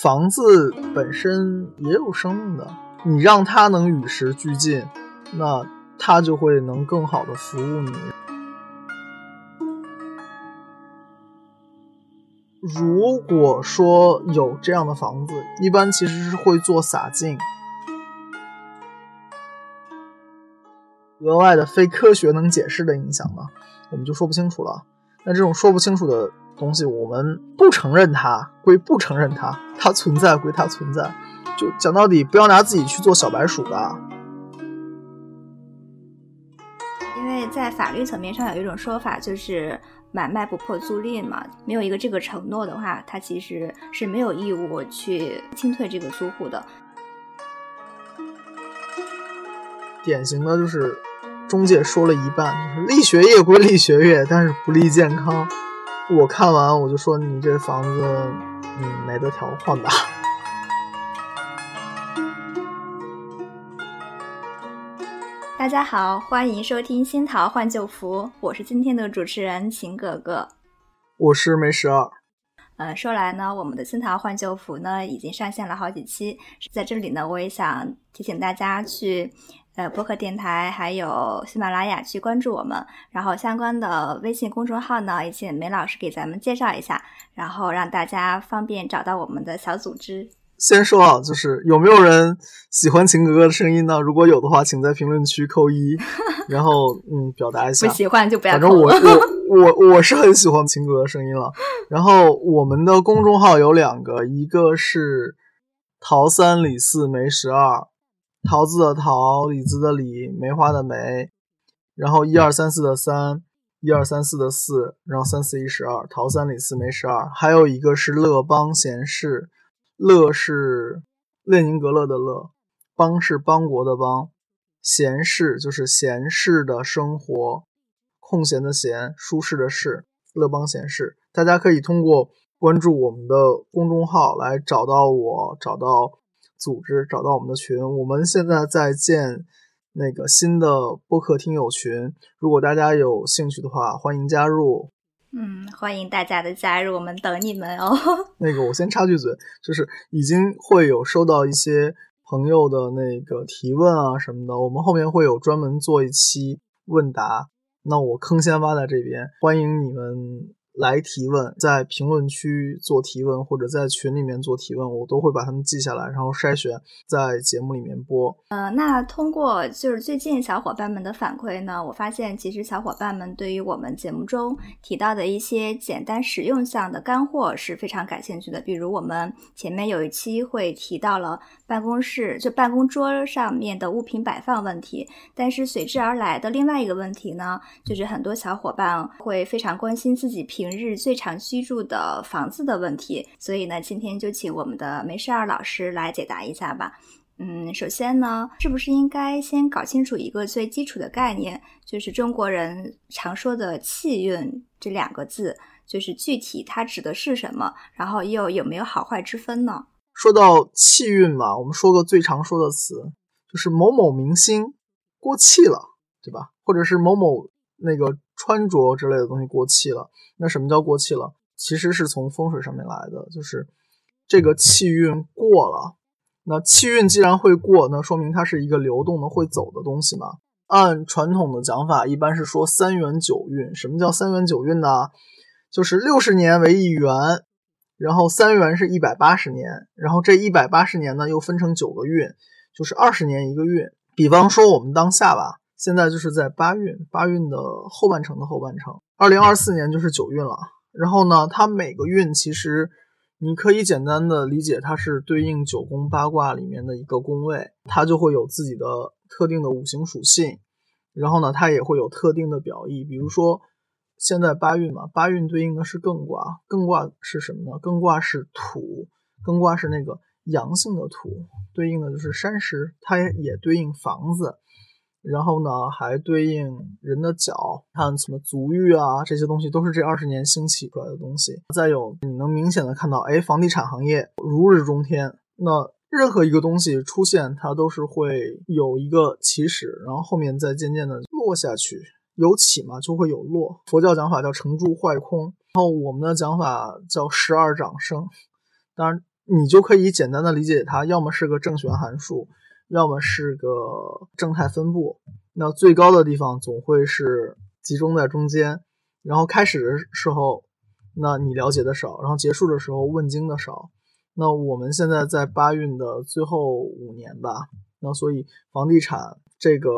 房子本身也有生命的，你让它能与时俱进，那它就会能更好的服务你。如果说有这样的房子，一般其实是会做洒进，额外的非科学能解释的影响呢，我们就说不清楚了。那这种说不清楚的东西，我们不承认它归不承认它，它存在归它存在。就讲到底，不要拿自己去做小白鼠吧。因为在法律层面上有一种说法，就是买卖不破租赁嘛，没有一个这个承诺的话，他其实是没有义务去清退这个租户的。典型的就是中介说了一半，就是利学业归利学业，但是不利健康。我看完我就说你这房子，嗯，没得调，换吧。大家好，欢迎收听《新桃换旧符》，我是今天的主持人秦格格，我是梅十二。呃，说来呢，我们的《新桃换旧符》呢已经上线了好几期，在这里呢，我也想提醒大家去呃播客电台还有喜马拉雅去关注我们，然后相关的微信公众号呢，也请梅老师给咱们介绍一下，然后让大家方便找到我们的小组织。先说啊，就是有没有人喜欢秦格格的声音呢？如果有的话，请在评论区扣一，然后嗯，表达一下。不喜欢就不要。反正我 我我我是很喜欢秦格格声音了。然后我们的公众号有两个，一个是桃三李四梅十二，桃子的桃，李子的李，梅花的梅，然后一二三四的三，一二三四的四，然后三四一十二，桃三李四梅十二。还有一个是乐邦闲事。乐是列宁格勒的乐，邦是邦国的邦，闲适就是闲适的生活，空闲的闲，舒适的适，乐邦闲适。大家可以通过关注我们的公众号来找到我，找到组织，找到我们的群。我们现在在建那个新的播客听友群，如果大家有兴趣的话，欢迎加入。嗯，欢迎大家的加入，我们等你们哦。那个，我先插句嘴，就是已经会有收到一些朋友的那个提问啊什么的，我们后面会有专门做一期问答。那我坑先挖在这边，欢迎你们。来提问，在评论区做提问，或者在群里面做提问，我都会把他们记下来，然后筛选在节目里面播。呃，那通过就是最近小伙伴们的反馈呢，我发现其实小伙伴们对于我们节目中提到的一些简单实用项的干货是非常感兴趣的。比如我们前面有一期会提到了办公室就办公桌上面的物品摆放问题，但是随之而来的另外一个问题呢，就是很多小伙伴会非常关心自己平。日最常居住的房子的问题，所以呢，今天就请我们的梅十二老师来解答一下吧。嗯，首先呢，是不是应该先搞清楚一个最基础的概念，就是中国人常说的气运这两个字，就是具体它指的是什么，然后又有没有好坏之分呢？说到气运嘛，我们说个最常说的词，就是某某明星过气了，对吧？或者是某某。那个穿着之类的东西过气了，那什么叫过气了？其实是从风水上面来的，就是这个气运过了。那气运既然会过，那说明它是一个流动的、会走的东西嘛。按传统的讲法，一般是说三元九运。什么叫三元九运呢？就是六十年为一元，然后三元是一百八十年，然后这一百八十年呢又分成九个运，就是二十年一个运。比方说我们当下吧。现在就是在八运，八运的后半程的后半程，二零二四年就是九运了。然后呢，它每个运其实你可以简单的理解，它是对应九宫八卦里面的一个宫位，它就会有自己的特定的五行属性。然后呢，它也会有特定的表意，比如说现在八运嘛，八运对应的是艮卦，艮卦是什么呢？艮卦是土，艮卦是那个阳性的土，对应的就是山石，它也对应房子。然后呢，还对应人的脚，看什么足浴啊，这些东西都是这二十年兴起出来的东西。再有，你能明显的看到，哎，房地产行业如日中天。那任何一个东西出现，它都是会有一个起始，然后后面再渐渐的落下去。有起嘛，就会有落。佛教讲法叫成住坏空，然后我们的讲法叫十二长生。当然。你就可以简单的理解它，要么是个正弦函数，要么是个正态分布。那最高的地方总会是集中在中间，然后开始的时候，那你了解的少，然后结束的时候问津的少。那我们现在在八运的最后五年吧，那所以房地产。这个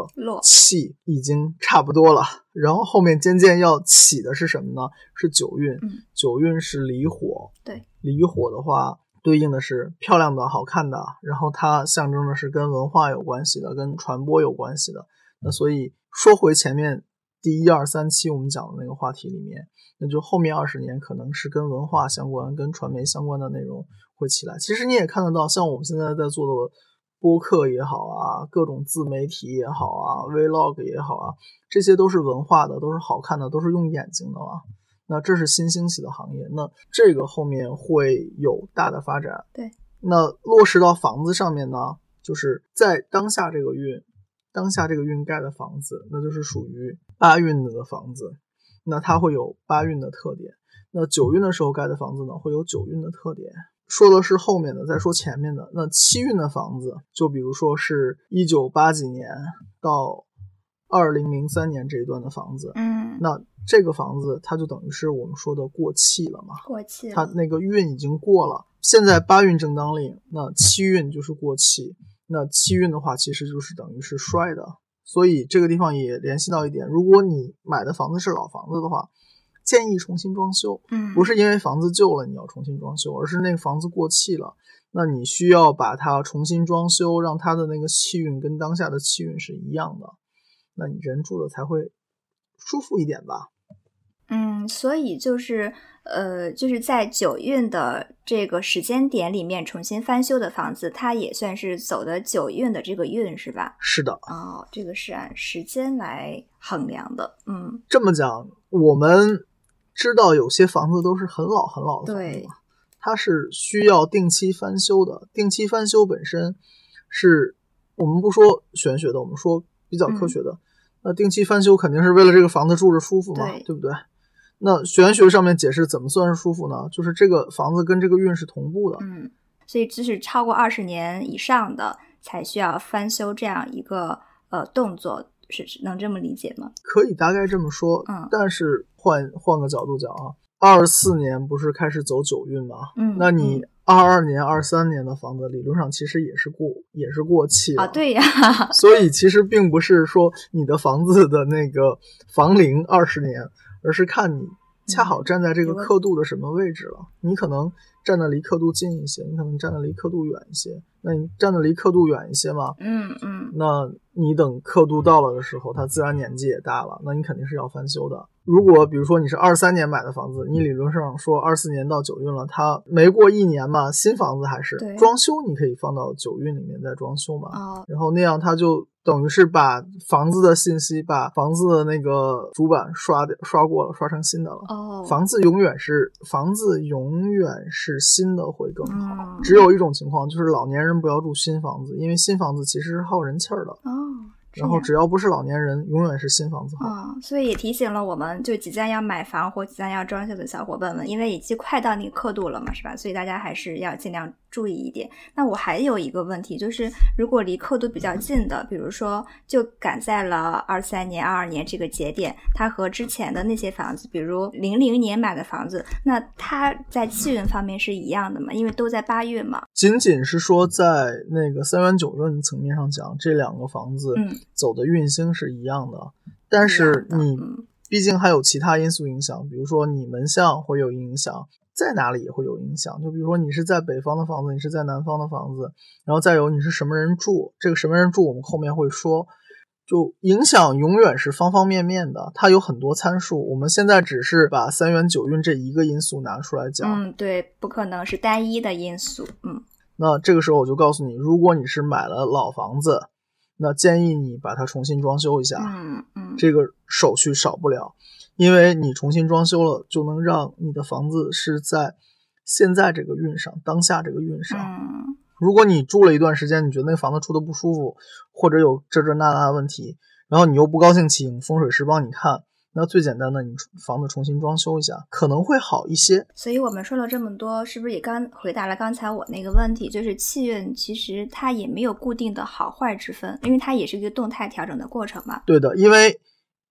气已经差不多了，然后后面渐渐要起的是什么呢？是九运。九运是离火。对，离火的话，对应的是漂亮的、好看的，然后它象征的是跟文化有关系的、跟传播有关系的。那所以说回前面第一二三期我们讲的那个话题里面，那就后面二十年可能是跟文化相关、跟传媒相关的内容会起来。其实你也看得到，像我们现在在做的。播客也好啊，各种自媒体也好啊，vlog 也好啊，这些都是文化的，都是好看的，都是用眼睛的啊。那这是新兴起的行业，那这个后面会有大的发展。对，那落实到房子上面呢，就是在当下这个运，当下这个运盖的房子，那就是属于八运的房子，那它会有八运的特点。那九运的时候盖的房子呢，会有九运的特点。说的是后面的，再说前面的。那七运的房子，就比如说是一九八几年到二零零三年这一段的房子，嗯，那这个房子它就等于是我们说的过气了嘛？过气，它那个运已经过了。现在八运正当令，那七运就是过气。那七运的话，其实就是等于是衰的。所以这个地方也联系到一点，如果你买的房子是老房子的话。建议重新装修，嗯，不是因为房子旧了你要重新装修，而是那个房子过气了，那你需要把它重新装修，让它的那个气运跟当下的气运是一样的，那你人住的才会舒服一点吧。嗯，所以就是呃，就是在九运的这个时间点里面重新翻修的房子，它也算是走的九运的这个运是吧？是的。哦，这个是按时间来衡量的。嗯，这么讲，我们。知道有些房子都是很老很老的房子，它是需要定期翻修的。定期翻修本身是我们不说玄学的，我们说比较科学的。那定期翻修肯定是为了这个房子住着舒服嘛，对不对？那玄学上面解释怎么算是舒服呢？就是这个房子跟这个运是同步的。嗯，所以就是超过二十年以上的才需要翻修这样一个呃动作。是能这么理解吗？可以大概这么说，嗯，但是换换个角度讲啊，二四年不是开始走九运吗？嗯，那你二二年、二三年的房子理论上其实也是过也是过气啊，对呀，所以其实并不是说你的房子的那个房龄二十年，而是看你恰好站在这个刻度的什么位置了。你可能站的离刻度近一些，你可能站的离刻度远一些。那你站的离刻度远一些嘛？嗯嗯，那。你等刻度到了的时候，它自然年纪也大了，那你肯定是要翻修的。如果比如说你是二三年买的房子，你理论上说二四年到九运了，它没过一年嘛，新房子还是装修，你可以放到九运里面再装修嘛。然后那样它就。等于是把房子的信息，把房子的那个主板刷掉、刷过了，刷成新的了。哦，房子永远是房子，永远是新的会更好。只有一种情况，就是老年人人不要住新房子，因为新房子其实是耗人气儿的。然后只要不是老年人，永远是新房子好。嗯，所以也提醒了我们，就即将要买房或即将要装修的小伙伴们，因为已经快到那个刻度了嘛，是吧？所以大家还是要尽量注意一点。那我还有一个问题，就是如果离刻度比较近的，比如说就赶在了二三年、二二年这个节点，它和之前的那些房子，比如零零年买的房子，那它在气运方面是一样的吗？因为都在八月嘛。仅仅是说在那个三元九运层面上讲，这两个房子，嗯。走的运星是一样的，但是你毕竟还有其他因素影响，比如说你门相会有影响，在哪里也会有影响。就比如说你是在北方的房子，你是在南方的房子，然后再有你是什么人住，这个什么人住我们后面会说，就影响永远是方方面面的，它有很多参数。我们现在只是把三元九运这一个因素拿出来讲，嗯，对，不可能是单一的因素，嗯。那这个时候我就告诉你，如果你是买了老房子。那建议你把它重新装修一下，嗯嗯，这个手续少不了，因为你重新装修了，就能让你的房子是在现在这个运上，当下这个运上。嗯，如果你住了一段时间，你觉得那房子住的不舒服，或者有这这那那问题，然后你又不高兴请风水师帮你看，那最简单的，你房子重新装修一下，可能会好一些。所以我们说了这么多，是不是也刚回答了刚才我那个问题？就是气运其实它也没有固定的好坏之分，因为它也是一个动态调整的过程嘛。对的，因为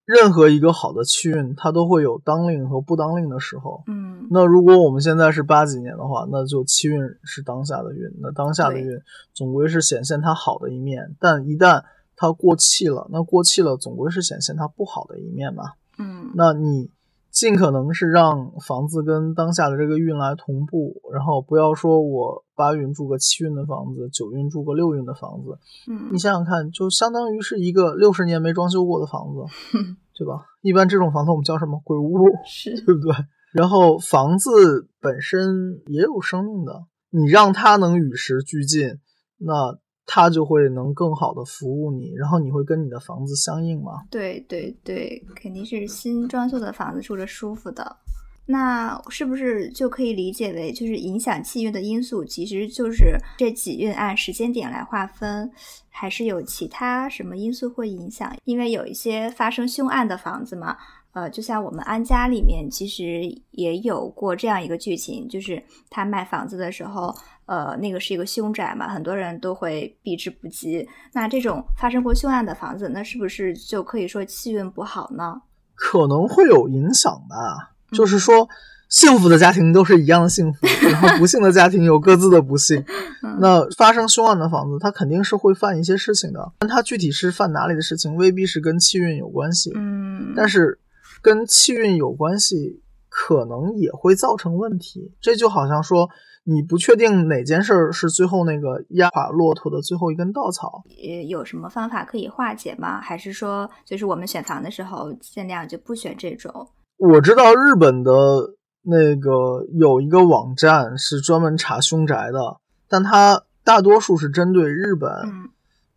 任何一个好的气运，它都会有当令和不当令的时候。嗯，那如果我们现在是八几年的话，那就气运是当下的运，那当下的运总归是显现它好的一面，但一旦它过气了，那过气了总归是显现它不好的一面嘛。嗯，那你尽可能是让房子跟当下的这个运来同步，然后不要说我八运住个七运的房子，九运住个六运的房子。嗯，你想想看，就相当于是一个六十年没装修过的房子，对吧？一般这种房子我们叫什么鬼屋，是对不对？然后房子本身也有生命的，你让它能与时俱进，那。它就会能更好的服务你，然后你会跟你的房子相应吗？对对对，肯定是新装修的房子住着舒服的。那是不是就可以理解为，就是影响气运的因素，其实就是这几运按时间点来划分，还是有其他什么因素会影响？因为有一些发生凶案的房子嘛。呃，就像我们安家里面，其实也有过这样一个剧情，就是他卖房子的时候，呃，那个是一个凶宅嘛，很多人都会避之不及。那这种发生过凶案的房子，那是不是就可以说气运不好呢？可能会有影响吧。就是说，幸福的家庭都是一样的幸福，然后不幸的家庭有各自的不幸。那发生凶案的房子，它肯定是会犯一些事情的，但它具体是犯哪里的事情，未必是跟气运有关系。嗯，但是。跟气运有关系，可能也会造成问题。这就好像说，你不确定哪件事儿是最后那个压垮骆驼的最后一根稻草。呃，有什么方法可以化解吗？还是说，就是我们选房的时候尽量就不选这种？我知道日本的那个有一个网站是专门查凶宅的，但它大多数是针对日本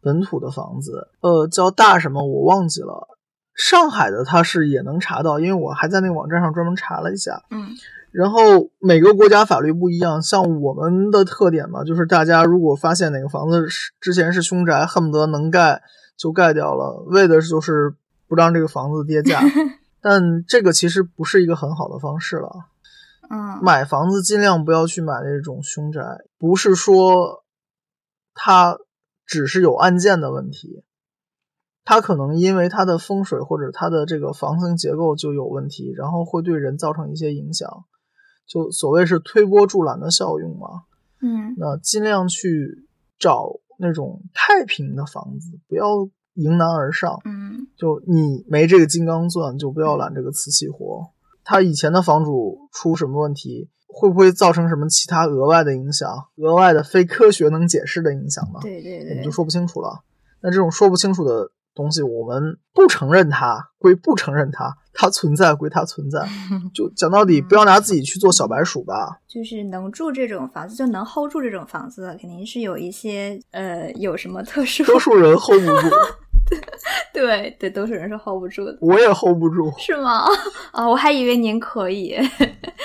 本土的房子。呃，叫大什么我忘记了。上海的他是也能查到，因为我还在那个网站上专门查了一下。嗯，然后每个国家法律不一样，像我们的特点嘛，就是大家如果发现哪个房子是之前是凶宅，恨不得能盖就盖掉了，为的就是不让这个房子跌价。但这个其实不是一个很好的方式了。嗯，买房子尽量不要去买那种凶宅，不是说它只是有案件的问题。它可能因为它的风水或者它的这个房型结构就有问题，然后会对人造成一些影响，就所谓是推波助澜的效用嘛。嗯，那尽量去找那种太平的房子，不要迎难而上。嗯，就你没这个金刚钻，就不要揽这个瓷器活。他以前的房主出什么问题，会不会造成什么其他额外的影响，额外的非科学能解释的影响呢？对对对，我们就说不清楚了。那这种说不清楚的。东西我们不承认它，归不承认它，它存在归它存在。就讲到底，不要拿自己去做小白鼠吧。就是能住这种房子，就能 hold 住这种房子，肯定是有一些呃，有什么特殊。多数人 hold 不住。对对，多数人是 hold 不住的。我也 hold 不住。是吗？啊，我还以为您可以。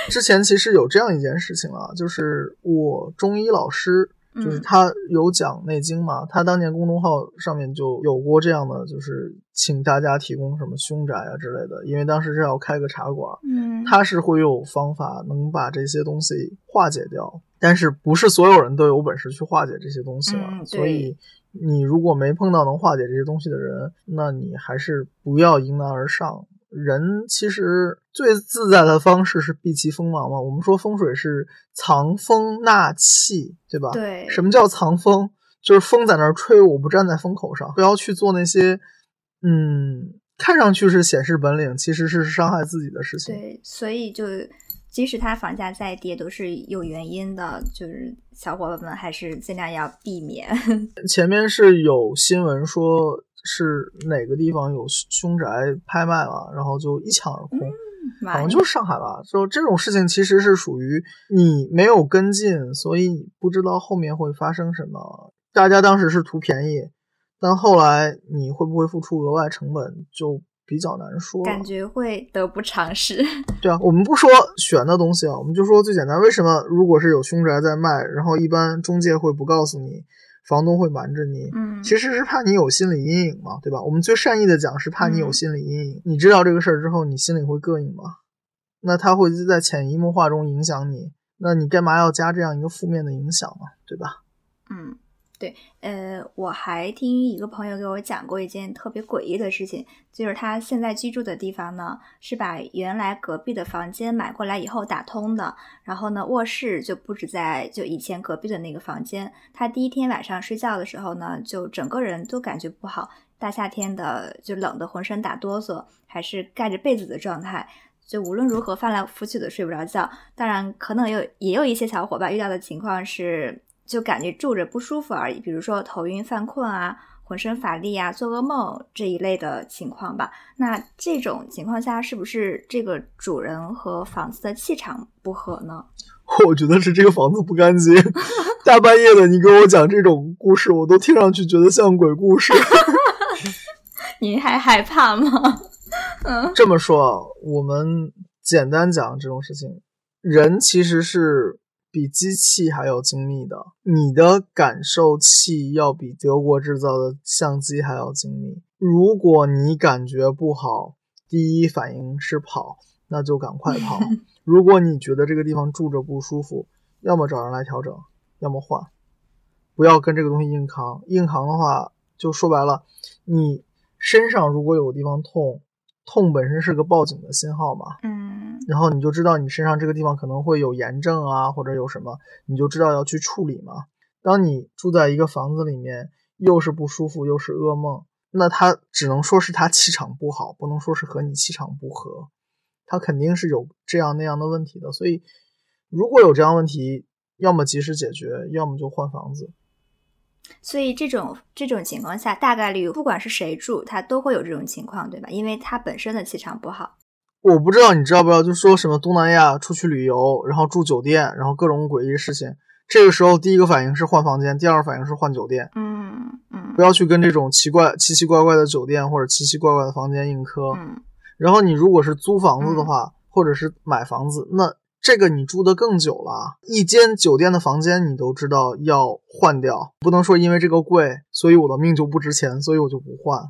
之前其实有这样一件事情啊，就是我中医老师。就是他有讲《内经》嘛，他当年公众号上面就有过这样的，就是请大家提供什么凶宅啊之类的，因为当时是要开个茶馆，嗯，他是会有方法能把这些东西化解掉，但是不是所有人都有本事去化解这些东西嘛，所以你如果没碰到能化解这些东西的人，那你还是不要迎难而上。人其实最自在的方式是避其锋芒嘛。我们说风水是藏风纳气，对吧？对。什么叫藏风？就是风在那儿吹，我不站在风口上，不要去做那些，嗯，看上去是显示本领，其实是伤害自己的事情。对，所以就即使它房价再跌，都是有原因的，就是小伙伴们还是尽量要避免。前面是有新闻说。是哪个地方有凶宅拍卖了，然后就一抢而空，好像就是上海吧。就这种事情其实是属于你没有跟进，所以你不知道后面会发生什么。大家当时是图便宜，但后来你会不会付出额外成本就比较难说。感觉会得不偿失。对啊，我们不说悬的东西啊，我们就说最简单。为什么如果是有凶宅在卖，然后一般中介会不告诉你？房东会瞒着你，嗯，其实是怕你有心理阴影嘛，对吧？我们最善意的讲是怕你有嗯心理阴影。你知道这个事儿之后，你心里会膈应吗？那他会在潜移默化中影响你。那你干嘛要加这样一个负面的影响呢？对吧？嗯，对，呃，我还听一个朋友给我讲过一件特别诡异的事情，就是他现在居住的地方呢，是把原来隔壁的房间买过来以后打通的，然后呢，卧室就布置在就以前隔壁的那个房间。他第一天晚上睡觉的时候呢，就整个人都感觉不好，大夏天的就冷得浑身打哆嗦，还是盖着被子的状态。就无论如何翻来覆去的睡不着觉，当然可能有也有一些小伙伴遇到的情况是，就感觉住着不舒服而已，比如说头晕犯困啊、浑身乏力啊、做噩梦这一类的情况吧。那这种情况下，是不是这个主人和房子的气场不合呢？我觉得是这个房子不干净。大半夜的，你给我讲这种故事，我都听上去觉得像鬼故事。您还害怕吗？嗯这么说啊，我们简单讲这种事情，人其实是比机器还要精密的。你的感受器要比德国制造的相机还要精密。如果你感觉不好，第一反应是跑，那就赶快跑。如果你觉得这个地方住着不舒服，要么找人来调整，要么换，不要跟这个东西硬扛。硬扛的话，就说白了，你身上如果有个地方痛，痛本身是个报警的信号嘛，嗯然后你就知道你身上这个地方可能会有炎症啊，或者有什么，你就知道要去处理嘛。当你住在一个房子里面，又是不舒服又是噩梦，那他只能说是他气场不好，不能说是和你气场不合，他肯定是有这样那样的问题的。所以如果有这样问题，要么及时解决，要么就换房子。所以这种这种情况下，大概率不管是谁住，他都会有这种情况，对吧？因为他本身的气场不好。我不知道你知道不知道，就说什么东南亚出去旅游，然后住酒店，然后各种诡异的事情。这个时候，第一个反应是换房间，第二个反应是换酒店。嗯嗯不要去跟这种奇怪、奇奇怪怪的酒店或者奇奇怪怪的房间硬磕。嗯然后你如果是租房子的话，或者是买房子，那这个你住的更久了。一间酒店的房间你都知道要换掉，不能说因为这个贵，所以我的命就不值钱，所以我就不换，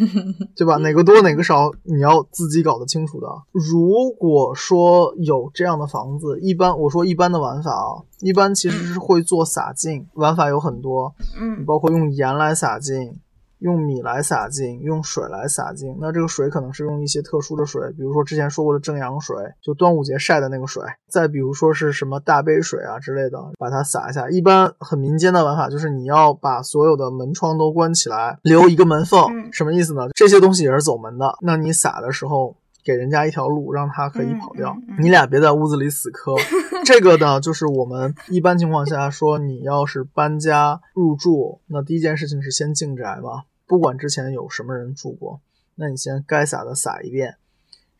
对吧？哪个多哪个少，你要自己搞得清楚的。如果说有这样的房子，一般我说一般的玩法啊，一般其实是会做洒净，玩法有很多，嗯包括用盐来洒净，用米来撒净，用水来撒净。那这个水可能是用一些特殊的水，比如说之前说过的正阳水，就端午节晒的那个水。再比如说是什么大杯水啊之类的，把它洒一下。一般很民间的玩法就是你要把所有的门窗都关起来，留一个门缝。嗯什么意思呢？这些东西也是走门的。那你撒的时候。给人家一条路，让他可以跑掉。嗯嗯嗯你俩别在屋子里死磕。这个呢，就是我们一般情况下说，你要是搬家入住，那第一件事情是先净宅嘛，不管之前有什么人住过，那你先该撒的撒一遍，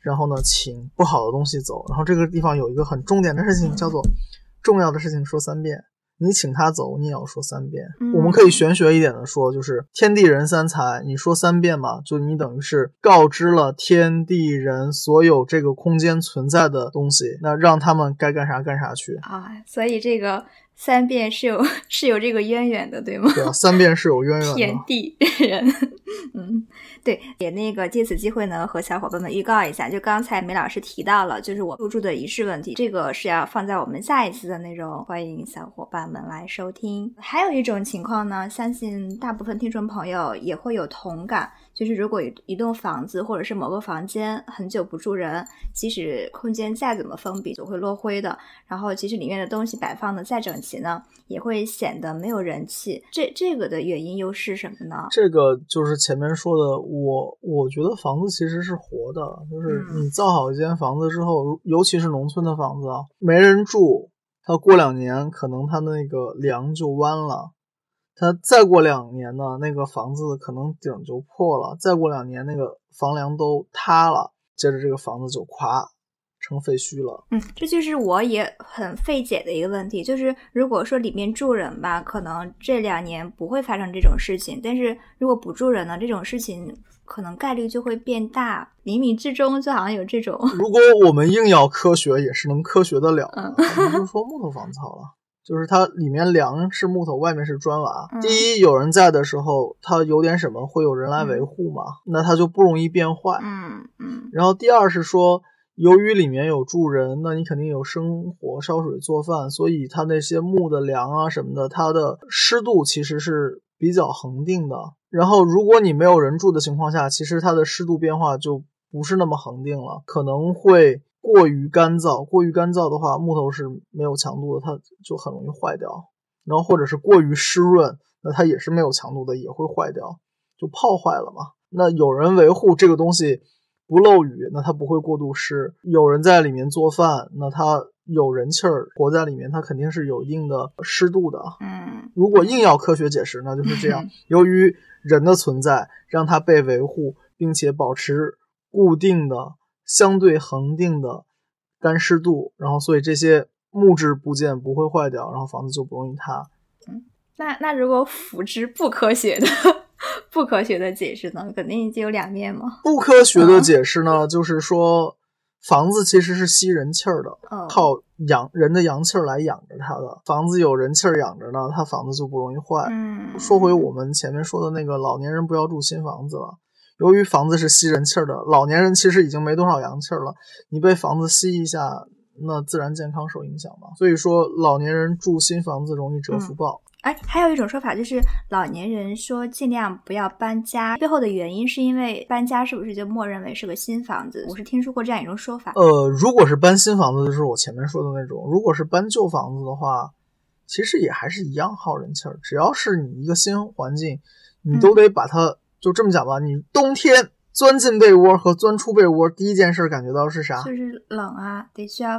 然后呢，请不好的东西走。然后这个地方有一个很重点的事情，叫做重要的事情说三遍。你请他走，你也要说三遍。嗯我们可以玄学一点的说，就是天地人三才，你说三遍嘛，就你等于是告知了天地人所有这个空间存在的东西，那让他们该干啥干啥去。啊，所以这个三遍是有 是有这个渊源的，对吗？对啊，三遍是有渊源天。地人，嗯，对，也那个借此机会呢，和小伙伴们预告一下，就刚才梅老师提到了，就是我入住的仪式问题，这个是要放在我们下一次的内容，欢迎小伙伴们来收听。还有一种情况呢，相信大部分听众朋友也会有同感，就是如果一一栋房子或者是某个房间很久不住人，即使空间再怎么封闭，总会落灰的。然后，即使里面的东西摆放的再整齐呢，也会显得没有人气。这这个的原因又是什么呢？这个就是前面说的，我我觉得房子其实是活的，就是嗯你造好一间房子之后，如尤其是农村的房子啊，没人住，它过两年可能它那个梁就弯了，它再过两年呢，那个房子可能顶就破了，再过两年那个房梁都塌了，接着这个房子就垮成废墟了。嗯，这就是我也很费解的一个问题，就是如果说里面住人吧，可能这两年不会发生这种事情，但是如果不住人呢，这种事情可能概率就会变大，冥冥之中就好像有这种，如果我们硬要科学，也是能科学得了的。嗯就说木头房子好了，就是它里面梁是木头，外面是砖瓦。嗯第一，有人在的时候，它有点什么会有人来维护嘛，那它就不容易变坏。嗯嗯然后第二是说，由于里面有住人，那你肯定有生火、烧水、做饭，所以它那些木的梁啊什么的，它的湿度其实是比较恒定的。然后如果你没有人住的情况下，其实它的湿度变化就不是那么恒定了，可能会过于干燥。过于干燥的话，木头是没有强度的，它就很容易坏掉。然后或者是过于湿润，那它也是没有强度的，也会坏掉，就泡坏了嘛。那有人维护这个东西不漏雨，那它不会过度湿；有人在里面做饭，那它有人气儿活在里面，它肯定是有一定的湿度的。嗯如果硬要科学解释，那就是这样：由于人的存在，让它被维护，并且保持固定的、相对恒定的干湿度，然后所以这些木质部件不会坏掉，然后房子就不容易塌。嗯那那如果辅之不科学的 不科学的解释呢？肯定就有两面嘛。不科学的啊解释呢，就是说房子其实是吸人气儿的，嗯，靠阳人的阳气儿来养着它的。房子有人气儿养着呢，它房子就不容易坏。嗯，说回我们前面说的那个老年人不要住新房子了。由于房子是吸人气儿的，老年人其实已经没多少阳气儿了，你被房子吸一下，那自然健康受影响嘛。所以说，老年人住新房子容易折福报。哎，还有一种说法就是老年人说尽量不要搬家，背后的原因是因为搬家是不是就默认为是个新房子？我是听说过这样一种说法。呃，如果是搬新房子，就是我前面说的那种；如果是搬旧房子的话，其实也还是一样耗人气儿。只要是你一个新环境，你都得把它、就这么讲吧。你冬天钻进被窝和钻出被窝，第一件事感觉到是啥？就是冷啊，得需要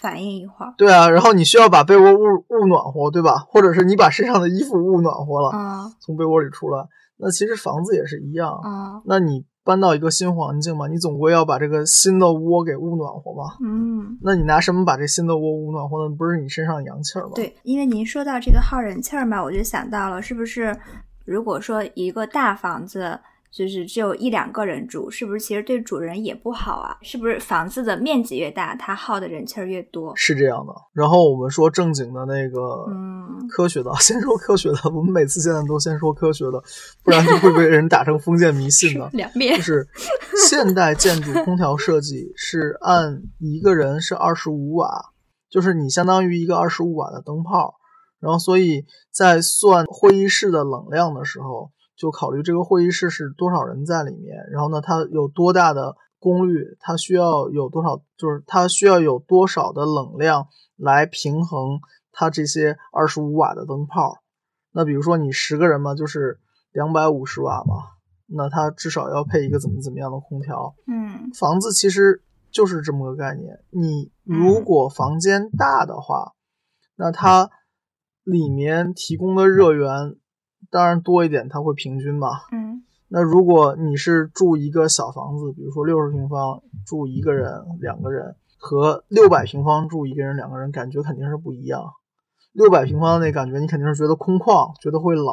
反应一会儿。对啊，然后你需要把被窝捂捂暖和，对吧？或者是你把身上的衣服捂暖和了，嗯从被窝里出来。那其实房子也是一样。嗯那你搬到一个新环境嘛，你总归要把这个新的窝给捂暖和嘛。嗯，那你拿什么把这新的窝捂暖和呢？不是你身上的阳气儿吗？，对，因为您说到这个耗人气儿嘛，我就想到了，是不是如果说一个大房子。就是只有一两个人住，是不是其实对主人也不好啊？是不是房子的面积越大，它耗的人气儿越多？是这样的。然后我们说正经的那个嗯，科学的，先说科学的。我们每次现在都先说科学的，不然就会被人打成封建迷信的。两面就。是现代建筑空调设计是按一个人是二十五瓦，就是你相当于一个二十五瓦的灯泡，然后所以在算会议室的冷量的时候，就考虑这个会议室是多少人在里面，然后呢它有多大的功率，它需要有多少，就是它需要有多少的冷量来平衡它这些二十五瓦的灯泡。那比如说你十个人嘛，就是两百五十瓦嘛，那它至少要配一个怎么怎么样的空调。嗯房子其实就是这么个概念。你如果房间大的话，那它里面提供的热源当然多一点，它会平均嘛。嗯那如果你是住一个小房子，比如说六十平方住一个人、两个人，和六百平方住一个人、两个人，感觉肯定是不一样。六百平方的那感觉，你肯定是觉得空旷，觉得会冷。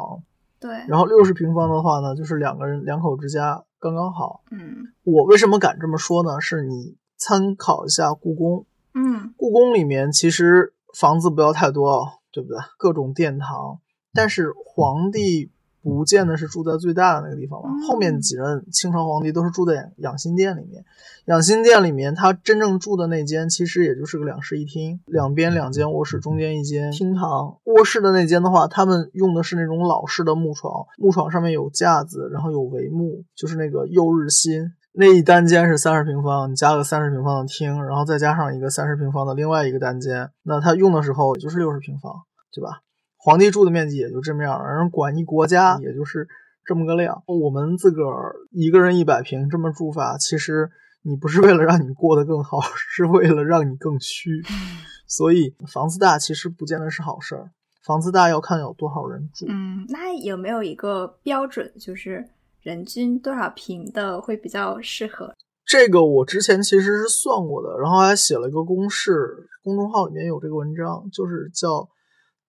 对，然后六十平方的话呢，就是两个人两口之家刚刚好。嗯我为什么敢这么说呢？是你参考一下故宫，嗯故宫里面其实房子不要太多哦，对不对？各种殿堂，但是皇帝不见得是住在最大的那个地方吧。嗯后面几任清朝皇帝都是住在养养心殿里面，养心殿里面他真正住的那间其实也就是个两室一厅，两边两间卧室，中间一间厅堂。卧室的那间的话，他们用的是那种老式的木床，木床上面有架子，然后有帷幕，就是那个右日新。那一单间是三十平方，你加个三十平方的厅，然后再加上一个三十平方的另外一个单间，那他用的时候也就是六十平方，对吧？皇帝住的面积也就这么样，人管一国家也就是这么个量。我们自个儿一个人一百平这么住法，其实你不是为了让你过得更好，是为了让你更虚。所以房子大其实不见得是好事儿，房子大要看有多少人住。嗯，那有没有一个标准，就是人均多少平的会比较适合？这个我之前其实是算过的，然后还写了一个公式，公众号里面有这个文章，就是叫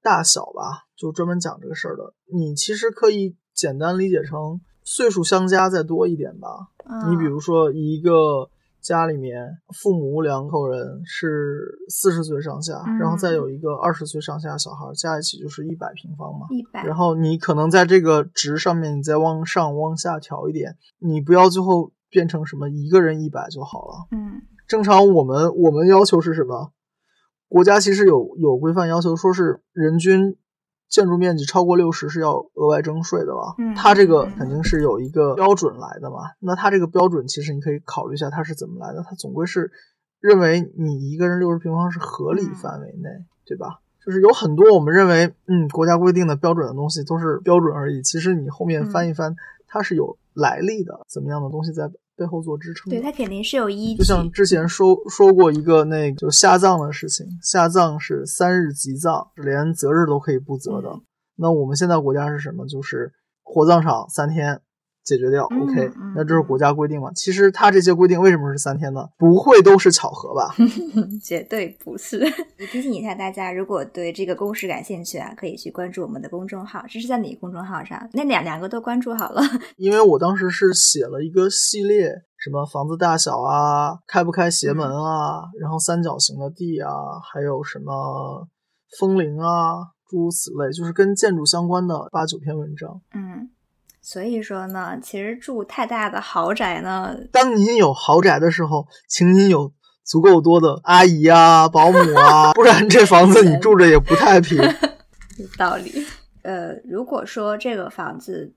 大小吧，就专门讲这个事儿的。你其实可以简单理解成岁数相加再多一点吧。你比嗯如说一个家里面父母两口人是四十岁上下，嗯然后再有一个二十岁上下的小孩，加一起就是一百平方嘛。一百然后你可能在这个值上面，你再往上往下调一点，你不要最后变成什么一个人一百就好了。嗯正常我们我们要求是什么？国家其实有有规范要求，说是人均建筑面积超过六十是要额外征税的嘛。嗯它这个肯定是有一个标准来的嘛。那它这个标准其实你可以考虑一下它是怎么来的，它总归是认为你一个人六十平方是合理范围内，对吧？就是有很多我们认为嗯国家规定的标准的东西都是标准而已，其实你后面翻一翻，它是有来历的，怎么样的东西在背后做支撑。对，它肯定是有依据。就像之前说说过一个那个就下葬的事情，下葬是三日即葬，连择日都可以不择的。嗯那我们现在国家是什么？就是火葬场三天解决掉、嗯 o k 嗯那这是国家规定嘛？其实它这些规定为什么是三天呢？不会都是巧合吧？绝对不是。提醒一下大家，如果对这个公式感兴趣啊，可以去关注我们的公众号。这是在哪个公众号上？那两两个都关注好了。因为我当时是写了一个系列，什么房子大小啊，开不开邪门啊，然后三角形的地啊，还有什么风铃啊，诸如此类，就是跟建筑相关的八九篇文章。嗯，所以说呢，其实住太大的豪宅呢，当您有豪宅的时候，请您有足够多的阿姨啊、保姆啊，不然这房子你住着也不太平。有道理。呃，如果说这个房子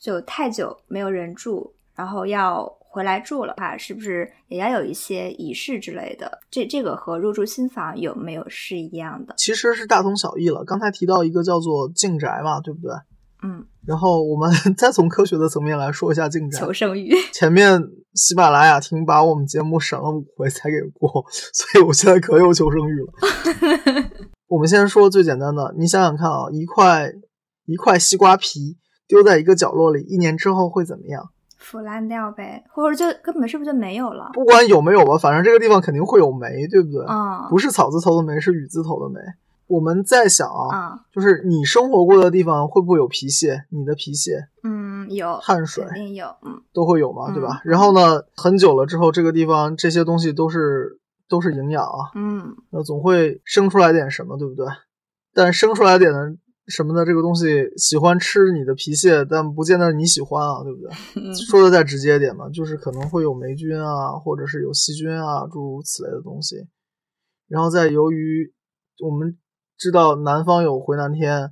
就太久没有人住，然后要回来住了话，是不是也要有一些仪式之类的？这这个和入住新房有没有是一样的？其实是大同小异了。刚才提到一个叫做净宅嘛，对不对？嗯，然后我们 再从科学的层面来说一下进展。求生欲。前面喜马拉雅听把我们节目审了五回才给过，所以我现在可有求生欲了。我们先说最简单的，你想想看啊，一块一块西瓜皮丢在一个角落里，一年之后会怎么样？腐烂掉呗，或者就根本是不是就没有了？不管有没有吧，反正这个地方肯定会有霉，对不对？嗯，不是草字头的霉，是雨字头的霉。我们在想啊，啊，就是你生活过的地方会不会有皮屑？你的皮屑嗯，有汗水肯定有，嗯都会有嘛，嗯对吧？然后呢，很久了之后，这个地方这些东西都是都是营养啊，嗯那总会生出来点什么，对不对？但生出来点的什么的这个东西喜欢吃你的皮屑，但不见得你喜欢啊，对不对？嗯 说的再直接点嘛，就是可能会有霉菌啊，或者是有细菌啊，诸如此类的东西。然后再由于我们知道南方有回南天，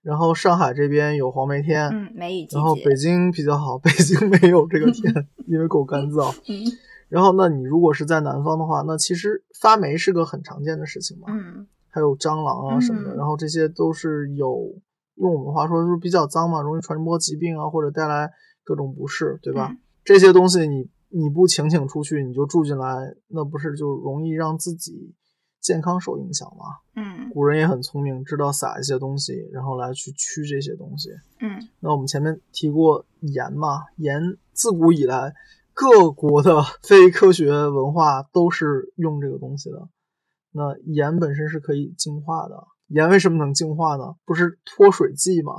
然后上海这边有黄梅天，嗯，梅雨季节，然后北京比较好，北京没有这个天，因为够干燥。嗯然后那你如果是在南方的话，那其实发霉是个很常见的事情嘛，嗯还有蟑螂啊什么的，嗯然后这些都是有用我们话说就是比较脏嘛，容易传播疾病啊，或者带来各种不适，对吧？嗯这些东西你你不请请出去，你就住进来，那不是就容易让自己健康受影响嘛？嗯古人也很聪明，知道撒一些东西，然后来去驱这些东西。嗯那我们前面提过盐嘛，盐自古以来各国的非科学文化都是用这个东西的。那盐本身是可以净化的，盐为什么能净化呢？不是脱水剂吗？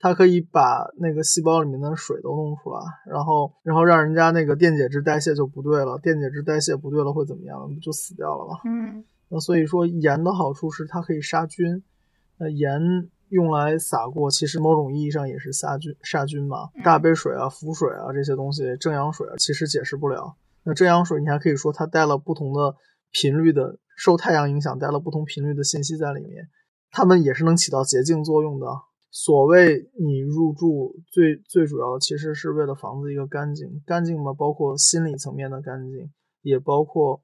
它可以把那个细胞里面的水都弄出来，然后然后让人家那个电解质代谢就不对了，电解质代谢不对了会怎么样？不就死掉了吗？嗯那所以说盐的好处是它可以杀菌，那盐用来撒过，其实某种意义上也是杀菌杀菌嘛。大杯水啊、浮水啊这些东西，正阳水啊，其实解释不了。那正阳水你还可以说它带了不同的频率的，受太阳影响带了不同频率的信息在里面，它们也是能起到洁净作用的。所谓你入住最最主要的其实是为了房子一个干净，干净嘛，包括心理层面的干净，也包括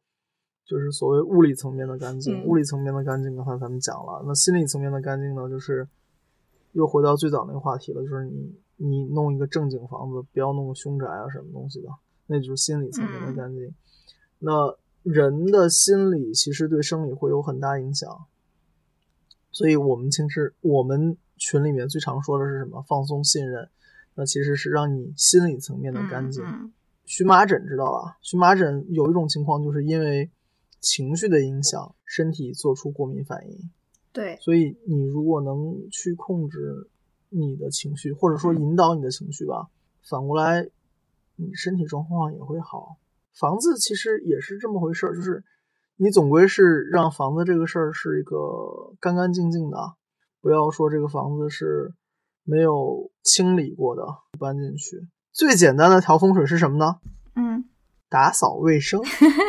就是所谓物理层面的干净。嗯物理层面的干净，刚才咱们讲了，那心理层面的干净呢，就是又回到最早那个话题了，就是你你弄一个正经房子，不要弄个凶宅啊什么东西的，那就是心理层面的干净。那人的心理其实对生理会有很大影响，所以我们其实我们群里面最常说的是什么？放松信任，那其实是让你心理层面的干净。嗯荨麻疹知道吧？荨麻疹有一种情况，就是因为情绪的影响，身体做出过敏反应。对，所以你如果能去控制你的情绪，或者说引导你的情绪吧，反过来你身体状况也会好。房子其实也是这么回事儿，就是你总归是让房子这个事儿是一个干干净净的，不要说这个房子是没有清理过的搬进去。最简单的调风水是什么呢？嗯，打扫卫生。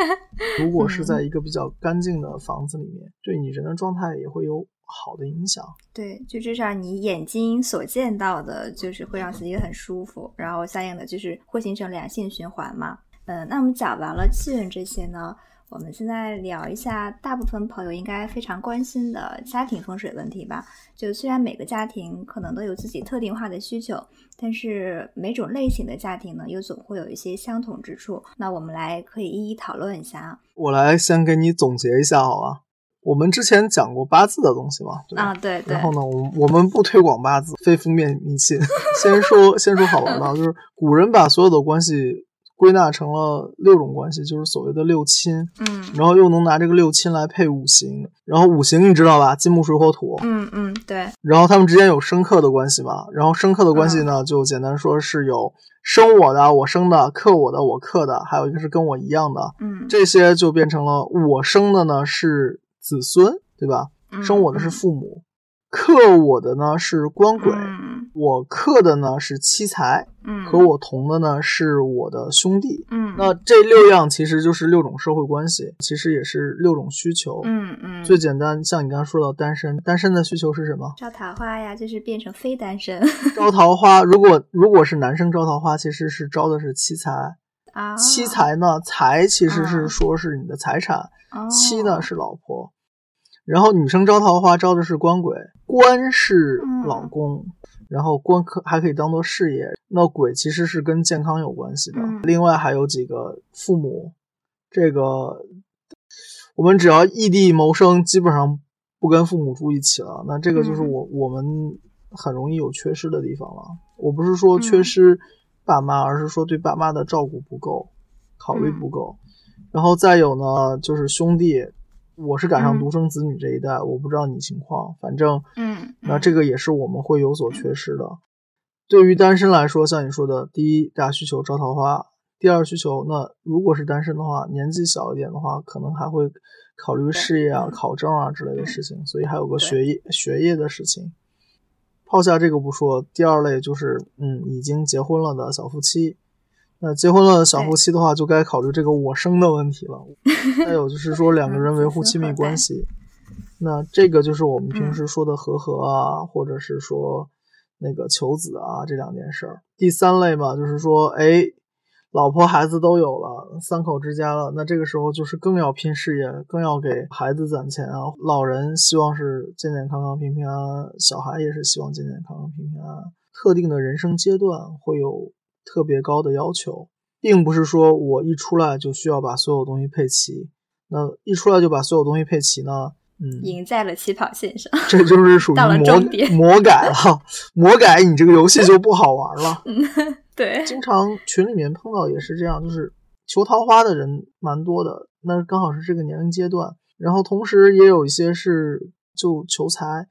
如果是在一个比较干净的房子里面，对你人的状态也会有好的影响。对，就至少你眼睛所见到的，就是会让自己很舒服，然后相应的就是会形成良性循环嘛。嗯，那我们讲完了气运这些呢，我们现在聊一下大部分朋友应该非常关心的家庭风水问题吧。就虽然每个家庭可能都有自己特定化的需求，但是每种类型的家庭呢，又总会有一些相同之处。那我们来可以一一讨论一下啊。我来先给你总结一下，好吧？我们之前讲过八字的东西嘛，对吧？啊，对对。然后呢，我我们不推广八字，非封面迷信。先说先说好玩的，就是古人把所有的关系。归纳成了六种关系，就是所谓的六亲。嗯，然后又能拿这个六亲来配五行，然后五行你知道吧？金木水火土。嗯嗯，对。然后他们之间有生克的关系嘛？然后生克的关系呢，就简单说是有生我的我生的，克我的我克的，还有一个是跟我一样的。嗯，这些就变成了我生的呢是子孙，对吧？生我的是父母，克我的呢是官鬼。我克的呢是七财，嗯，和我同的呢是我的兄弟，嗯，那这六样其实就是六种社会关系，其实也是六种需求，嗯嗯。最简单，像你刚刚说到单身，单身的需求是什么？招桃花呀，就是变成非单身。招桃花，如果如果是男生招桃花，其实是招的是妻财啊。妻财呢，财其实是说是你的财产，妻呢是老婆。然后女生招桃花招的是官鬼，官是老公。然后官可还可以当做事业，那鬼其实是跟健康有关系的。另外还有几个父母，这个我们只要异地谋生，基本上不跟父母住一起了，那这个就是我我们很容易有缺失的地方了。我不是说缺失爸妈，而是说对爸妈的照顾不够，考虑不够。然后再有呢，就是兄弟。我是赶上独生子女这一代，我不知道你情况，反正，嗯，那这个也是我们会有所缺失的。对于单身来说，像你说的，第一大需求招桃花，第二需求，那如果是单身的话，年纪小一点的话，可能还会考虑事业啊、考证啊之类的事情，所以还有个学业学业的事情。抛下这个不说，第二类就是，嗯，已经结婚了的小夫妻。那结婚了小夫妻的话，就该考虑这个我生的问题了。再有就是说两个人维护亲密关系，那这个就是我们平时说的和和啊，或者是说那个求子啊这两件事儿。第三类嘛，就是说，哎，老婆孩子都有了，三口之家了，那这个时候就是更要拼事业，更要给孩子攒钱啊。老人希望是健健康康、平平安安，小孩也是希望健健康康、平平安安。特定的人生阶段会有。特别高的要求，并不是说我一出来就需要把所有东西配齐。那一出来就把所有东西配齐呢？嗯，赢在了起跑线上，这就是属于 魔魔改了。魔改，你这个游戏就不好玩了。嗯，对。经常群里面碰到也是这样，就是求桃花的人蛮多的。那刚好是这个年龄阶段，然后同时也有一些是就求财。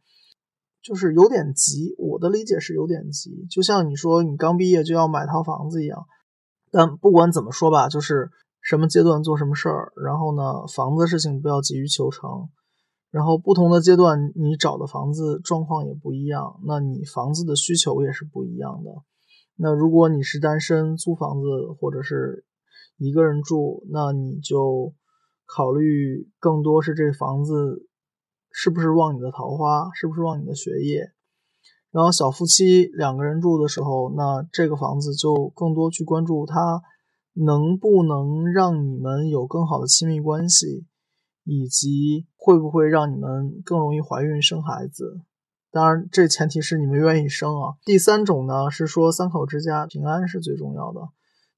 就是有点急，我的理解是有点急，就像你说你刚毕业就要买套房子一样。但不管怎么说吧，就是什么阶段做什么事儿，然后呢，房子事情不要急于求成。然后不同的阶段你找的房子状况也不一样，那你房子的需求也是不一样的。那如果你是单身租房子或者是一个人住，那你就考虑更多是这房子。是不是旺你的桃花？是不是旺你的学业？然后小夫妻两个人住的时候，那这个房子就更多去关注它能不能让你们有更好的亲密关系，以及会不会让你们更容易怀孕生孩子。当然，这前提是你们愿意生啊。第三种呢是说三口之家平安是最重要的。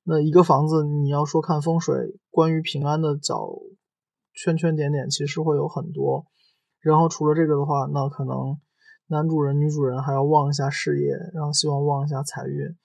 那一个房子你要说看风水，关于平安的角圈圈点点其实会有很多。然后除了这个的话，那可能男主人、女主人还要旺一下事业，然后希望旺一下财运。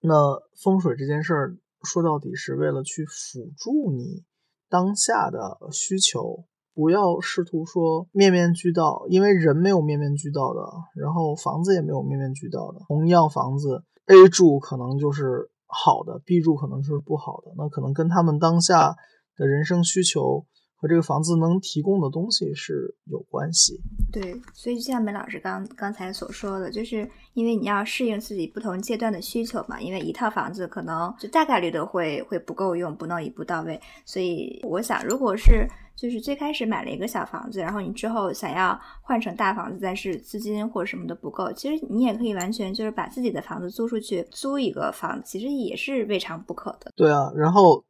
那风水这件事儿说到底是为了去辅助你当下的需求，不要试图说面面俱到，因为人没有面面俱到的，然后房子也没有面面俱到的。同样房子 A 住可能就是好的，B 住可能就是不好的。那可能跟他们当下的人生需求。和这个房子能提供的东西是有关系。对，所以就像梅老师刚刚才所说的，就是因为你要适应自己不同阶段的需求嘛。因为一套房子可能就大概率的会会不够用，不能一步到位。所以我想，如果是就是最开始买了一个小房子，然后你之后想要换成大房子，但是资金或者什么的不够，其实你也可以完全就是把自己的房子租出去，租一个房子，其实也是未尝不可的。对啊，然后。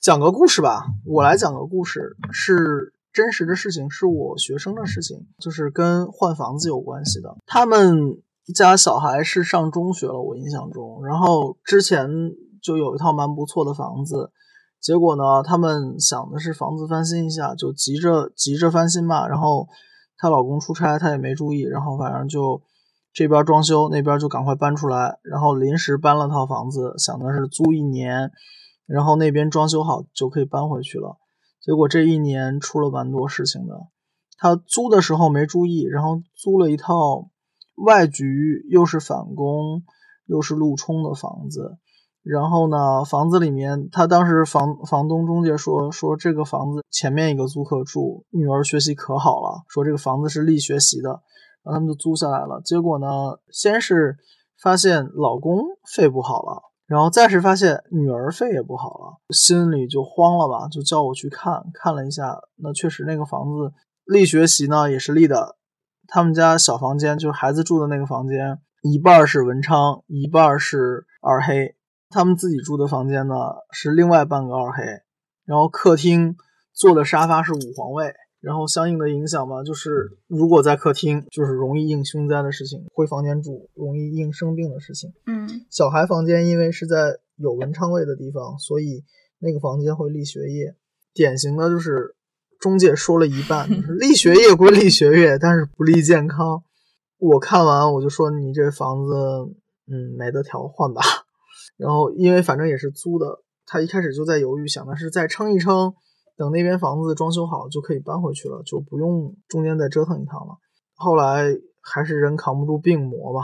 讲个故事吧，我来讲个故事，是真实的事情，是我学生的事情，就是跟换房子有关系的。他们家小孩是上中学了，我印象中，然后之前就有一套蛮不错的房子，结果呢，他们想的是房子翻新一下，就急着急着翻新嘛。然后她老公出差，她也没注意，然后反正就这边装修，那边就赶快搬出来，然后临时搬了套房子，想的是租一年。然后那边装修好就可以搬回去了，结果这一年出了蛮多事情的。他租的时候没注意，然后租了一套外局又是反弓又是路冲的房子。然后呢，房子里面他当时房房东中介说说这个房子前面一个租客住，女儿学习可好了，说这个房子是力学习的，然后他们就租下来了。结果呢，先是发现老公肺不好了。然后再是发现女儿肺也不好了，心里就慌了吧，就叫我去看看了一下，那确实那个房子立学习呢也是立的，他们家小房间就是孩子住的那个房间，一半是文昌，一半是二黑，他们自己住的房间呢是另外半个二黑，然后客厅坐的沙发是五皇位。然后相应的影响嘛，就是如果在客厅，就是容易应凶灾的事情；回房间住，容易应生病的事情。嗯，小孩房间因为是在有文昌位的地方，所以那个房间会立学业。典型的就是中介说了一半，立学业归立学业，但是不利健康。我看完我就说你这房子，嗯，没得调，换吧。然后因为反正也是租的，他一开始就在犹豫，想的是再撑一撑。等那边房子装修好就可以搬回去了，就不用中间再折腾一趟了。后来还是人扛不住病魔吧，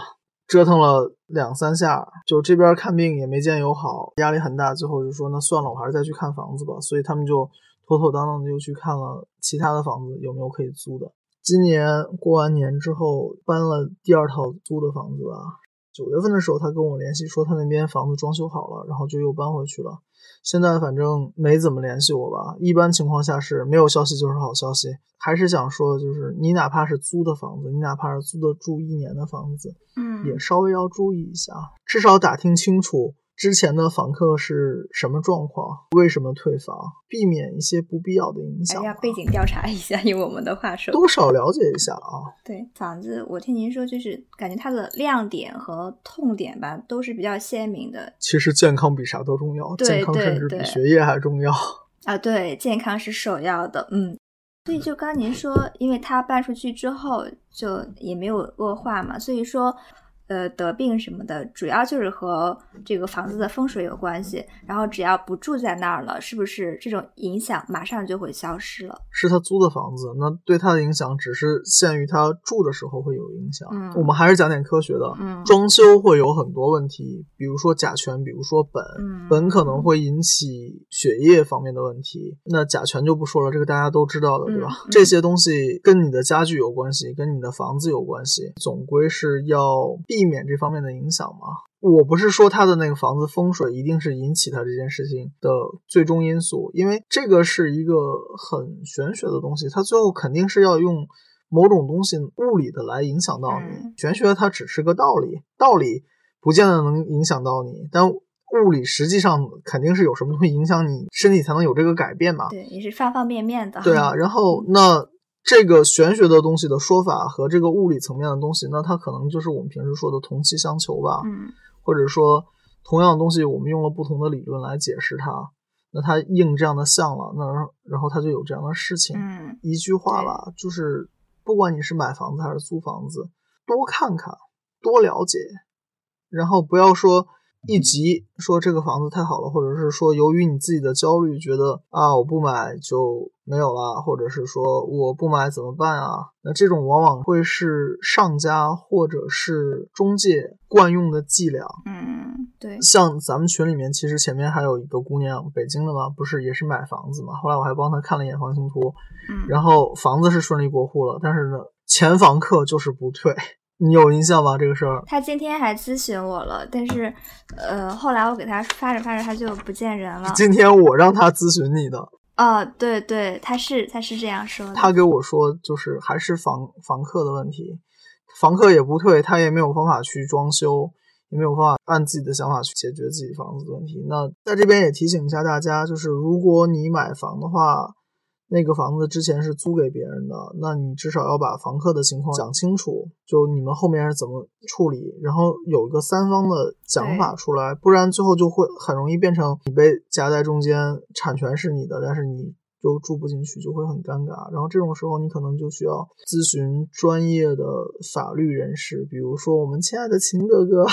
折腾了两三下，就这边看病也没见有好，压力很大。最后就说那算了，我还是再去看房子吧。所以他们就妥妥当当的又去看了其他的房子，有没有可以租的。今年过完年之后搬了第二套租的房子吧。九月份的时候，他跟我联系说他那边房子装修好了，然后就又搬回去了。现在反正没怎么联系我吧。一般情况下是没有消息就是好消息。还是想说，就是你哪怕是租的房子，你哪怕是租的住一年的房子，嗯，也稍微要注意一下，至少打听清楚。之前的访客是什么状况？为什么退房？避免一些不必要的影响。要背景调查一下，用我们的话说，多少了解一下啊。对房子，我听您说，就是感觉它的亮点和痛点吧，都是比较鲜明的。其实健康比啥都重要，健康甚至比学业还重要 啊！对，健康是首要的。嗯，所以就刚您说，因为他搬出去之后就也没有恶化嘛，所以说。呃，得病什么的，主要就是和这个房子的风水有关系。然后只要不住在那儿了，是不是这种影响马上就会消失了？是他租的房子，那对他的影响只是限于他住的时候会有影响。嗯，我们还是讲点科学的。嗯，装修会有很多问题，比如说甲醛，比如说苯，苯可能会引起血液方面的问题。那甲醛就不说了，这个大家都知道的，对吧？这些东西跟你的家具有关系，跟你的房子有关系，总归是要避。避免这方面的影响吗？我不是说他的那个房子风水一定是引起他这件事情的最终因素，因为这个是一个很玄学的东西，它最后肯定是要用某种东西物理的来影响到你。玄学它只是个道理，道理不见得能影响到你，但物理实际上肯定是有什么东西影响你身体才能有这个改变嘛？对，也是方方面面的。对啊，然后那。这个玄学的东西的说法和这个物理层面的东西，那它可能就是我们平时说的同气相求吧，嗯，或者说同样的东西，我们用了不同的理论来解释它，那它应这样的像了，那然后它就有这样的事情。嗯，一句话吧，就是不管你是买房子还是租房子，多看看，多了解，然后不要说。一急说这个房子太好了，或者是说由于你自己的焦虑，觉得啊我不买就没有了，或者是说我不买怎么办啊？那这种往往会是上家或者是中介惯用的伎俩。嗯，对，像咱们群里面，其实前面还有一个姑娘，北京的嘛，不是也是买房子嘛？后来我还帮她看了一眼房型图，嗯，然后房子是顺利过户了，但是呢，前房客就是不退，你有印象吗？这个事儿？他今天还咨询我了，但是，呃，后来我给他发着发着，他就不见人了。今天我让他咨询你的，哦，对对，他是他是这样说的。他给我说，就是还是房房客的问题，房客也不退，他也没有方法去装修。也没有办法按自己的想法去解决自己房子的问题。那在这边也提醒一下大家，就是如果你买房的话，那个房子之前是租给别人的，那你至少要把房客的情况讲清楚，就你们后面是怎么处理，然后有一个三方的讲法出来，不然最后就会很容易变成你被夹在中间，产权是你的，但是你。就住不进去，就会很尴尬。然后这种时候，你可能就需要咨询专业的法律人士，比如说我们亲爱的秦哥哥。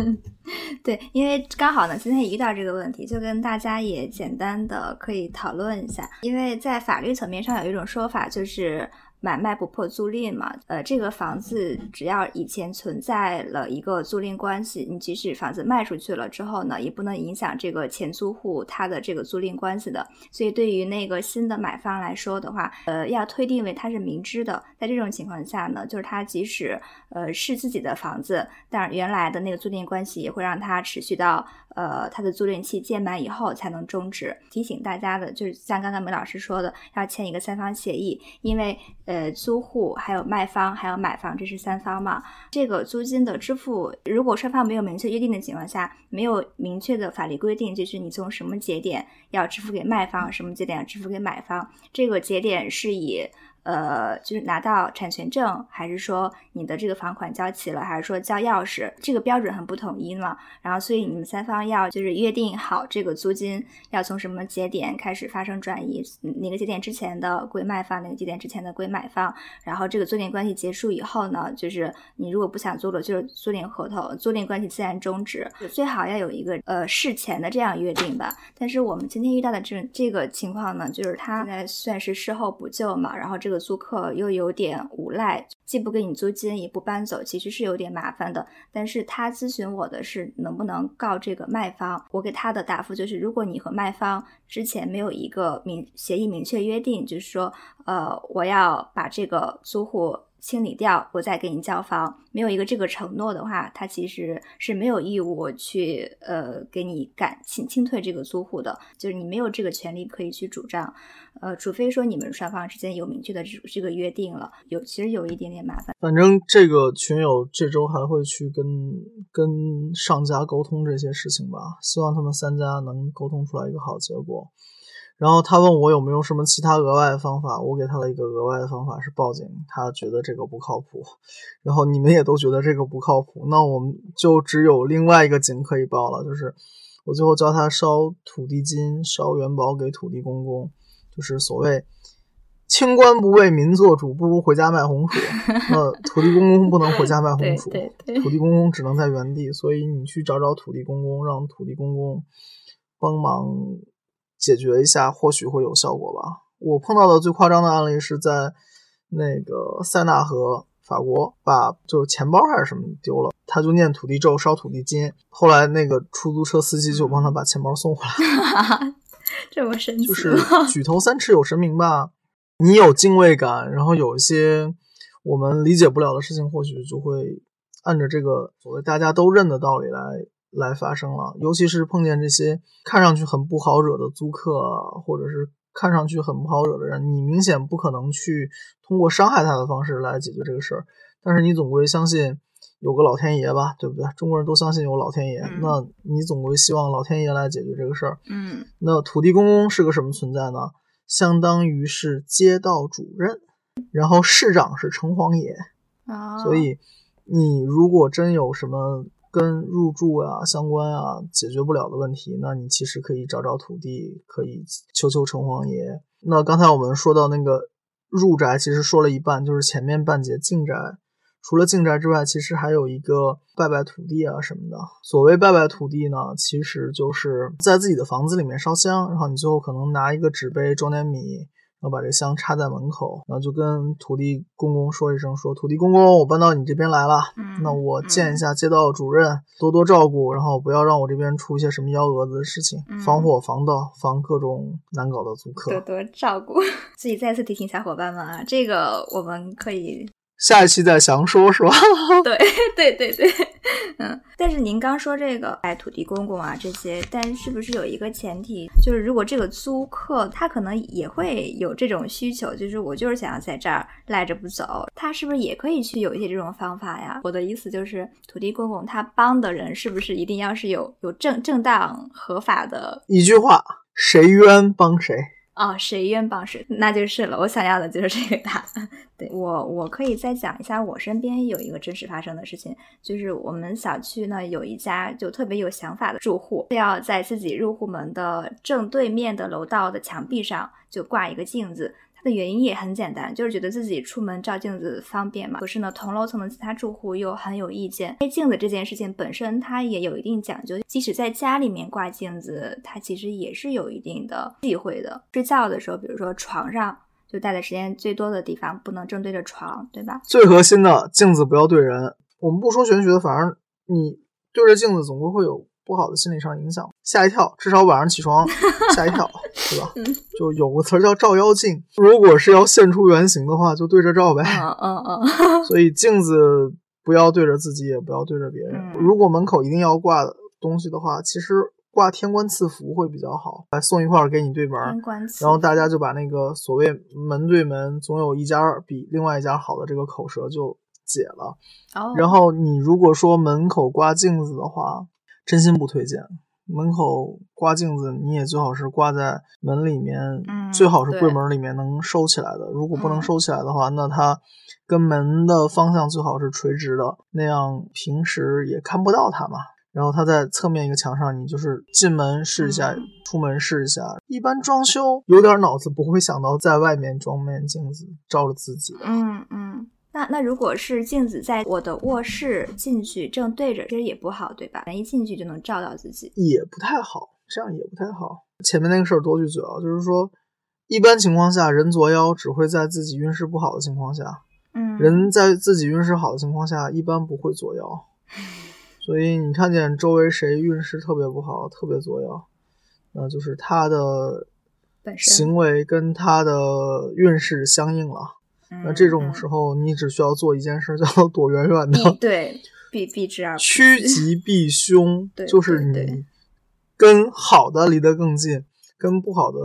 对，因为刚好呢，今天也遇到这个问题，就跟大家也简单的可以讨论一下。因为在法律层面上有一种说法，就是。买卖不破租赁嘛，呃，这个房子只要以前存在了一个租赁关系，你即使房子卖出去了之后呢，也不能影响这个前租户他的这个租赁关系的。所以对于那个新的买方来说的话，呃，要推定为他是明知的。在这种情况下呢，就是他即使呃是自己的房子，但原来的那个租赁关系也会让他持续到。呃，他的租赁期届满以后才能终止。提醒大家的就是像刚刚梅老师说的，要签一个三方协议，因为呃，租户还有卖方还有买方这是三方嘛。这个租金的支付，如果双方没有明确约定的情况下，没有明确的法律规定，就是你从什么节点要支付给卖方，什么节点要支付给买方，这个节点是以。呃，就是拿到产权证，还是说你的这个房款交齐了，还是说交钥匙，这个标准很不统一嘛？然后，所以你们三方要就是约定好这个租金要从什么节点开始发生转移，哪个节点之前的归卖方，哪个节点之前的归买方。然后这个租赁关系结束以后呢，就是你如果不想租了，就是租赁合同，租赁关系自然终止。最好要有一个呃事前的这样约定吧。但是我们今天遇到的这这个情况呢，就是他现在算是事后补救嘛，然后这个。租客又有点无赖，既不给你租金，也不搬走，其实是有点麻烦的。但是他咨询我的是能不能告这个卖方，我给他的答复就是，如果你和卖方之前没有一个明协议明确约定，就是说，呃，我要把这个租户。清理掉，我再给你交房。没有一个这个承诺的话，他其实是没有义务去呃给你赶清清退这个租户的，就是你没有这个权利可以去主张。呃，除非说你们双方之间有明确的这这个约定了，有其实有一点点麻烦。反正这个群友这周还会去跟跟上家沟通这些事情吧，希望他们三家能沟通出来一个好结果。然后他问我有没有什么其他额外的方法，我给他了一个额外的方法是报警，他觉得这个不靠谱，然后你们也都觉得这个不靠谱，那我们就只有另外一个警可以报了，就是我最后教他烧土地金、烧元宝给土地公公，就是所谓清官不为民做主，不如回家卖红薯。那土地公公不能回家卖红薯，土地公公只能在原地，所以你去找找土地公公，让土地公公帮忙。解决一下，或许会有效果吧。我碰到的最夸张的案例是在那个塞纳河，法国，把就是钱包还是什么丢了，他就念土地咒，烧土地金。后来那个出租车司机就帮他把钱包送回来。这么神奇？就是 举头三尺有神明吧。你有敬畏感，然后有一些我们理解不了的事情，或许就会按着这个所谓大家都认的道理来。来发生了，尤其是碰见这些看上去很不好惹的租客，或者是看上去很不好惹的人，你明显不可能去通过伤害他的方式来解决这个事儿。但是你总归相信有个老天爷吧，对不对？中国人都相信有老天爷，那你总归希望老天爷来解决这个事儿。嗯，那土地公公是个什么存在呢？相当于是街道主任，然后市长是城隍爷。啊，所以你如果真有什么。跟入住啊相关啊解决不了的问题，那你其实可以找找土地，可以求求城隍爷。那刚才我们说到那个入宅，其实说了一半，就是前面半截进宅。除了进宅之外，其实还有一个拜拜土地啊什么的。所谓拜拜土地呢，其实就是在自己的房子里面烧香，然后你最后可能拿一个纸杯装点米，然后把这香插在门口，然后就跟土地公公说一声，说土地公公，我搬到你这边来了，嗯，那我见一下街道主任，多多照顾，然后不要让我这边出一些什么幺蛾子的事情，嗯防火防盗防各种难搞的租客。多多照顾。自己再次提醒小伙伴们啊，这个我们可以下一期再详说，是吧？对对对对，嗯，但是您刚说这个哎土地公公啊这些，但是不是有一个前提，就是如果这个租客他可能也会有这种需求，就是我就是想要在这儿赖着不走，他是不是也可以去有一些这种方法呀？我的意思就是，土地公公他帮的人是不是一定要是有有正正当合法的一句话，谁冤帮谁。哦，谁愿帮谁，那就是了。我想要的就是这个答案。对我，我可以再讲一下我身边有一个真实发生的事情，就是我们小区呢有一家就特别有想法的住户，要在自己入户门的正对面的楼道的墙壁上就挂一个镜子。的原因也很简单，就是觉得自己出门照镜子方便嘛。可是呢，同楼层的其他住户又很有意见。因为镜子这件事情本身它也有一定讲究，即使在家里面挂镜子，它其实也是有一定的忌讳的。睡觉的时候，比如说床上就待的时间最多的地方不能正对着床，对吧？最核心的，镜子不要对人。我们不说玄学的，反正你对着镜子总归会有不好的心理上影响，吓一跳，至少晚上起床 吓一跳，对吧？嗯就有个词儿叫照妖镜，如果是要现出原形的话，就对着照呗。嗯嗯嗯，所以镜子不要对着自己，也不要对着别人。嗯如果门口一定要挂的东西的话，其实挂天官赐福会比较好，来送一块儿给你对门然后大家就把那个所谓门对门，总有一家比另外一家好的这个口舌就解了。哦，然后你如果说门口挂镜子的话，真心不推荐。门口挂镜子，你也最好是挂在门里面，嗯最好是柜门里面能收起来的。如果不能嗯收起来的话，那它跟门的方向最好是垂直的，那样平时也看不到它嘛。然后它在侧面一个墙上，你就是进门试一下，嗯出门试一下。一般装修有点脑子不会想到在外面装面镜子照着自己的。嗯嗯。那那如果是镜子在我的卧室进去正对着，其实也不好，对吧？一进去就能照到自己。也不太好，这样也不太好。前面那个事儿多句嘴啊，就是说，一般情况下，人作妖只会在自己运势不好的情况下，嗯，人在自己运势好的情况下，一般不会作妖。所以你看见周围谁运势特别不好，特别作妖，那就是他的本身行为跟他的运势相应了。那这种时候，你只需要做一件事，叫做躲远远的。对避避之而趋吉 避凶，就是你跟好的离得更近，跟不好的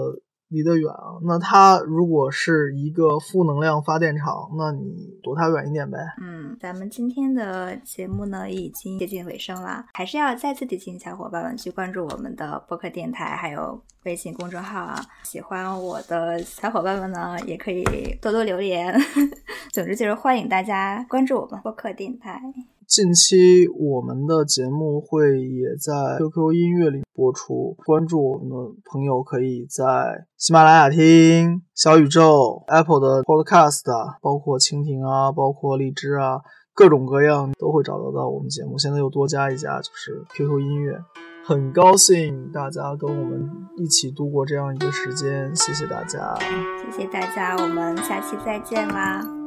离得远啊。那它如果是一个负能量发电厂，那你躲它远一点呗。嗯，咱们今天的节目呢已经接近尾声了，还是要再次提醒小伙伴们去关注我们的播客电台，还有微信公众号啊。喜欢我的小伙伴们呢，也可以多多留言。总之就是欢迎大家关注我们播客电台。近期我们的节目会也在 QQ 音乐里播出，关注我们的朋友可以在喜马拉雅听、小宇宙、Apple 的 Podcast，包括蜻蜓啊，包括荔枝啊，各种各样都会找得到我们节目。现在又多加一家，就是 QQ 音乐。很高兴大家跟我们一起度过这样一个时间，谢谢大家。谢谢大家，我们下期再见啦。